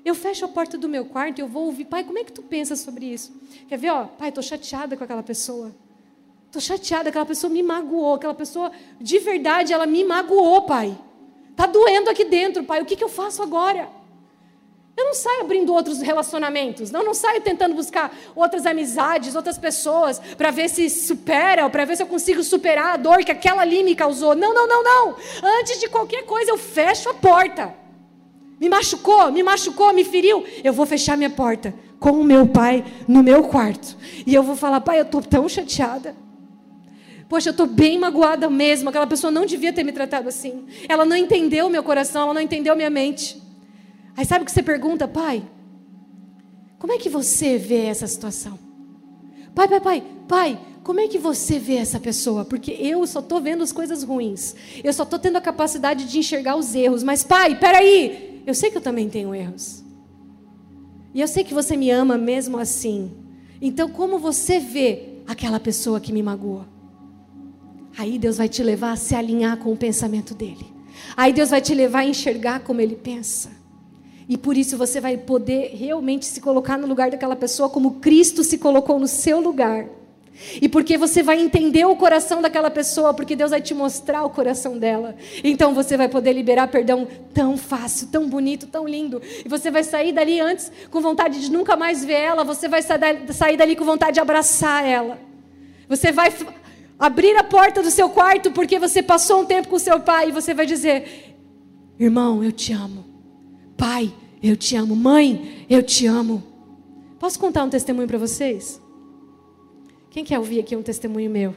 Eu fecho a porta do meu quarto e eu vou ouvir, pai, como é que tu pensa sobre isso? Quer ver, ó, pai, estou chateada com aquela pessoa. Estou chateada, aquela pessoa me magoou, aquela pessoa, de verdade, ela me magoou, pai. Está doendo aqui dentro, pai, o que, que eu faço agora? Eu não saio abrindo outros relacionamentos, não, não saio tentando buscar outras amizades, outras pessoas, para ver se supera, para ver se eu consigo superar a dor que aquela ali me causou. Não, não, não, não. Antes de qualquer coisa, eu fecho a porta. Me machucou, me machucou, me feriu. Eu vou fechar minha porta com o meu pai no meu quarto. E eu vou falar, pai, eu estou tão chateada. Poxa, eu estou bem magoada mesmo. Aquela pessoa não devia ter me tratado assim. Ela não entendeu meu coração, ela não entendeu minha mente. Aí sabe o que você pergunta, pai? Como é que você vê essa situação? Pai, pai, pai, pai, como é que você vê essa pessoa? Porque eu só estou vendo as coisas ruins. Eu só estou tendo a capacidade de enxergar os erros. Mas, pai, peraí, eu sei que eu também tenho erros. E eu sei que você me ama mesmo assim. Então, como você vê aquela pessoa que me magoa? Aí Deus vai te levar a se alinhar com o pensamento dele. Aí Deus vai te levar a enxergar como ele pensa. E por isso você vai poder realmente se colocar no lugar daquela pessoa como Cristo se colocou no seu lugar. E porque você vai entender o coração daquela pessoa, porque Deus vai te mostrar o coração dela. Então você vai poder liberar perdão tão fácil, tão bonito, tão lindo. E você vai sair dali antes com vontade de nunca mais ver ela, você vai sair dali com vontade de abraçar ela. Você vai abrir a porta do seu quarto porque você passou um tempo com seu pai e você vai dizer: Irmão, eu te amo. Pai, eu te amo. Mãe, eu te amo. Posso contar um testemunho para vocês? Quem quer ouvir aqui um testemunho meu?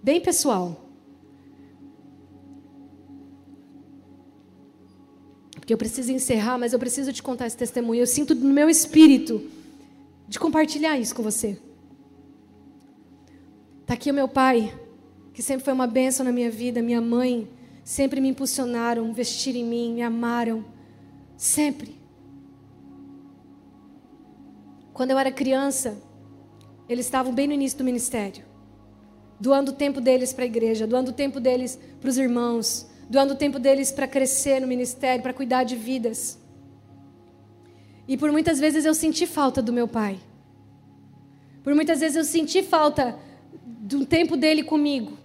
Bem pessoal. Porque eu preciso encerrar, mas eu preciso te contar esse testemunho. Eu sinto no meu espírito de compartilhar isso com você. Está aqui o meu pai, que sempre foi uma bênção na minha vida, minha mãe, sempre me impulsionaram, investiram em mim, me amaram. Sempre. Quando eu era criança, eles estavam bem no início do ministério, doando o tempo deles para a igreja, doando o tempo deles para os irmãos, doando o tempo deles para crescer no ministério, para cuidar de vidas. E por muitas vezes eu senti falta do meu pai. Por muitas vezes eu senti falta do tempo dele comigo.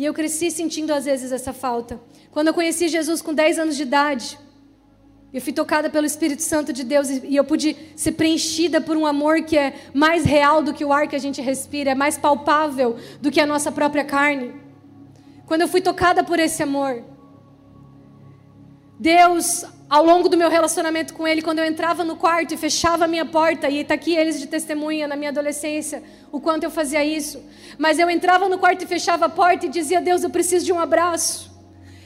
E eu cresci sentindo às vezes essa falta. Quando eu conheci Jesus com 10 anos de idade, eu fui tocada pelo Espírito Santo de Deus e eu pude ser preenchida por um amor que é mais real do que o ar que a gente respira, é mais palpável do que a nossa própria carne. Quando eu fui tocada por esse amor, Deus ao longo do meu relacionamento com ele, quando eu entrava no quarto e fechava a minha porta, e está aqui eles de testemunha na minha adolescência, o quanto eu fazia isso. Mas eu entrava no quarto e fechava a porta e dizia: Deus, eu preciso de um abraço.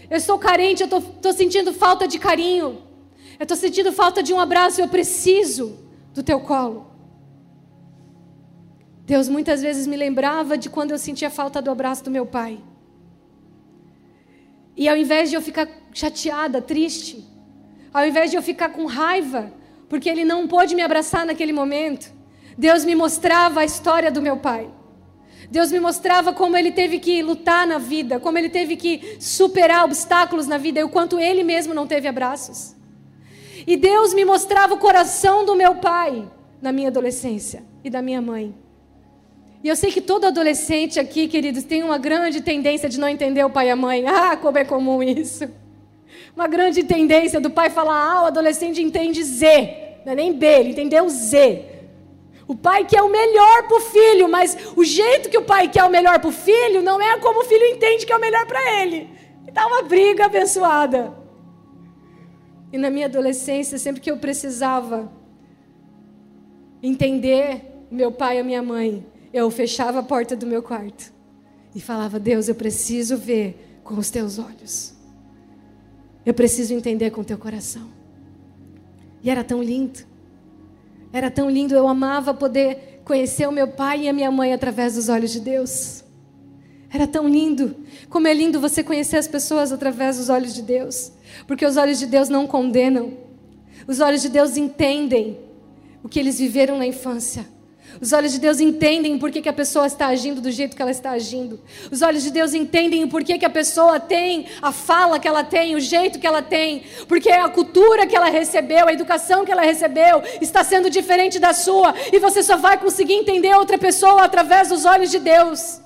Eu estou carente, eu estou sentindo falta de carinho. Eu estou sentindo falta de um abraço, eu preciso do teu colo. Deus muitas vezes me lembrava de quando eu sentia falta do abraço do meu pai. E ao invés de eu ficar chateada, triste, ao invés de eu ficar com raiva, porque ele não pôde me abraçar naquele momento, Deus me mostrava a história do meu pai. Deus me mostrava como ele teve que lutar na vida, como ele teve que superar obstáculos na vida e o quanto ele mesmo não teve abraços. E Deus me mostrava o coração do meu pai na minha adolescência e da minha mãe. E eu sei que todo adolescente aqui, queridos, tem uma grande tendência de não entender o pai e a mãe. [LAUGHS] Ah, como é comum isso. Uma grande tendência do pai falar, ah, o adolescente entende Z. Não é nem B, ele entendeu Z. O pai quer o melhor para o filho, mas o jeito que o pai quer o melhor para o filho não é como o filho entende que é o melhor para ele. E dá uma briga abençoada. E na minha adolescência, sempre que eu precisava entender meu pai e a minha mãe, eu fechava a porta do meu quarto e falava: Deus, eu preciso ver com os teus olhos. Eu preciso entender com teu coração. E era tão lindo. Era tão lindo. Eu amava poder conhecer o meu pai e a minha mãe através dos olhos de Deus. Era tão lindo. Como é lindo você conhecer as pessoas através dos olhos de Deus. Porque os olhos de Deus não condenam. Os olhos de Deus entendem o que eles viveram na infância. Os olhos de Deus entendem por que, que a pessoa está agindo do jeito que ela está agindo. Os olhos de Deus entendem por que, que a pessoa tem a fala que ela tem, o jeito que ela tem. Porque a cultura que ela recebeu, a educação que ela recebeu, está sendo diferente da sua. E você só vai conseguir entender outra pessoa através dos olhos de Deus.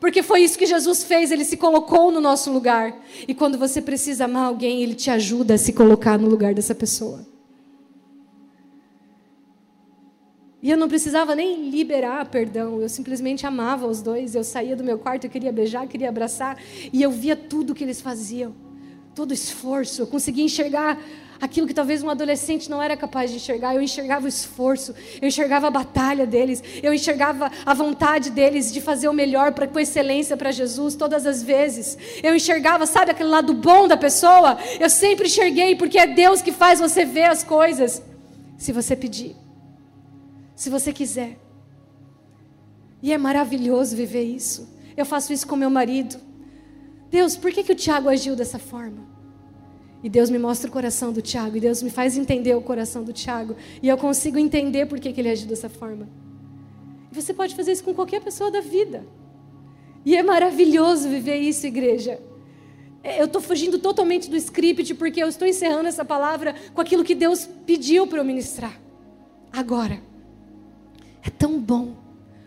Porque foi isso que Jesus fez, ele se colocou no nosso lugar. E quando você precisa amar alguém, ele te ajuda a se colocar no lugar dessa pessoa. E eu não precisava nem liberar perdão, eu simplesmente amava os dois. Eu saía do meu quarto, eu queria beijar, queria abraçar, e eu via tudo que eles faziam, todo esforço. Eu conseguia enxergar aquilo que talvez um adolescente não era capaz de enxergar. Eu enxergava o esforço, eu enxergava a batalha deles, eu enxergava a vontade deles de fazer o melhor pra, com excelência para Jesus todas as vezes. Eu enxergava, sabe, aquele lado bom da pessoa? Eu sempre enxerguei, porque é Deus que faz você ver as coisas, se você pedir se você quiser. E é maravilhoso viver isso. Eu faço isso com meu marido. Deus, por que, que o Tiago agiu dessa forma? E Deus me mostra o coração do Tiago, e Deus me faz entender o coração do Tiago, e eu consigo entender por que, que ele agiu dessa forma. E você pode fazer isso com qualquer pessoa da vida. E é maravilhoso viver isso, igreja. É, eu estou fugindo totalmente do script, porque eu estou encerrando essa palavra com aquilo que Deus pediu para eu ministrar. Agora. É tão bom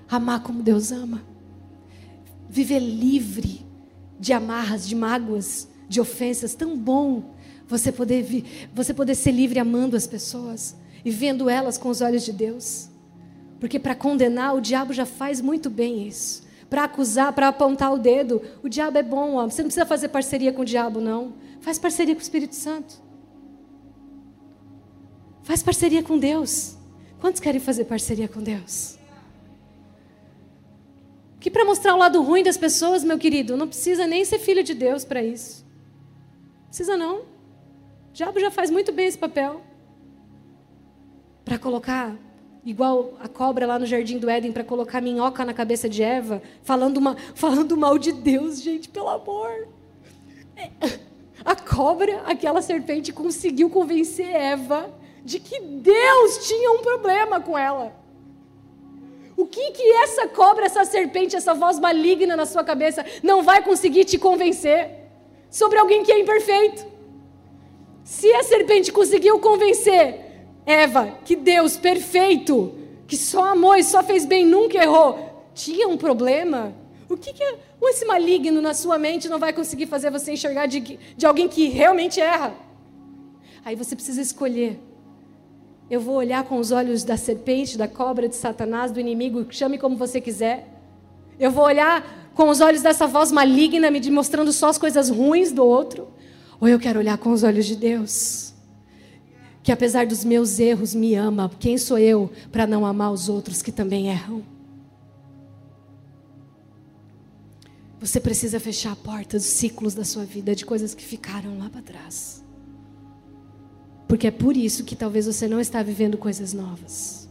amar como Deus ama. Viver livre de amarras, de mágoas, de ofensas. Tão bom você poder, você poder ser livre amando as pessoas e vendo elas com os olhos de Deus. Porque para condenar, o diabo já faz muito bem isso. Para acusar, para apontar o dedo, o diabo é bom. Ó. Você não precisa fazer parceria com o diabo, não. Faz parceria com o Espírito Santo. Faz parceria com Deus. Quantos querem fazer parceria com Deus? Que para mostrar o lado ruim das pessoas, meu querido, não precisa nem ser filho de Deus para isso. Precisa não. O diabo já faz muito bem esse papel. Para colocar, igual a cobra lá no jardim do Éden, para colocar minhoca na cabeça de Eva, falando, uma, falando mal de Deus, gente, pelo amor. É, a cobra, aquela serpente, conseguiu convencer Eva de que Deus tinha um problema com ela. O que que essa cobra, essa serpente, essa voz maligna na sua cabeça não vai conseguir te convencer sobre alguém que é imperfeito? Se a serpente conseguiu convencer Eva que Deus perfeito, que só amou e só fez bem, nunca errou, tinha um problema, o que, que esse maligno na sua mente não vai conseguir fazer você enxergar de, de alguém que realmente erra? Aí você precisa escolher eu vou olhar com os olhos da serpente, da cobra, de Satanás, do inimigo, chame como você quiser. Eu vou olhar com os olhos dessa voz maligna, me mostrando só as coisas ruins do outro. Ou eu quero olhar com os olhos de Deus, que apesar dos meus erros me ama. Quem sou eu para não amar os outros que também erram? Você precisa fechar a porta dos ciclos da sua vida, de coisas que ficaram lá para trás. Porque é por isso que talvez você não está vivendo coisas novas.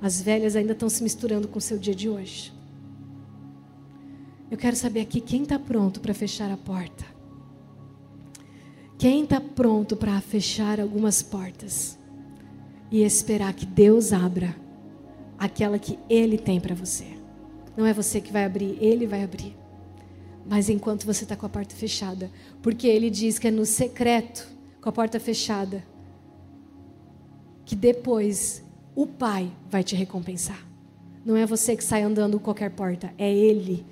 As velhas ainda estão se misturando com o seu dia de hoje. Eu quero saber aqui quem está pronto para fechar a porta. Quem está pronto para fechar algumas portas e esperar que Deus abra aquela que Ele tem para você. Não é você que vai abrir, Ele vai abrir. Mas enquanto você está com a porta fechada, porque Ele diz que é no secreto, com a porta fechada, que depois o Pai vai te recompensar. Não é você que sai andando qualquer porta, é Ele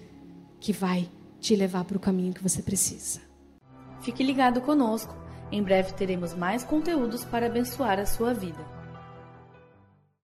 que vai te levar para o caminho que você precisa. Fique ligado conosco. Em breve teremos mais conteúdos para abençoar a sua vida.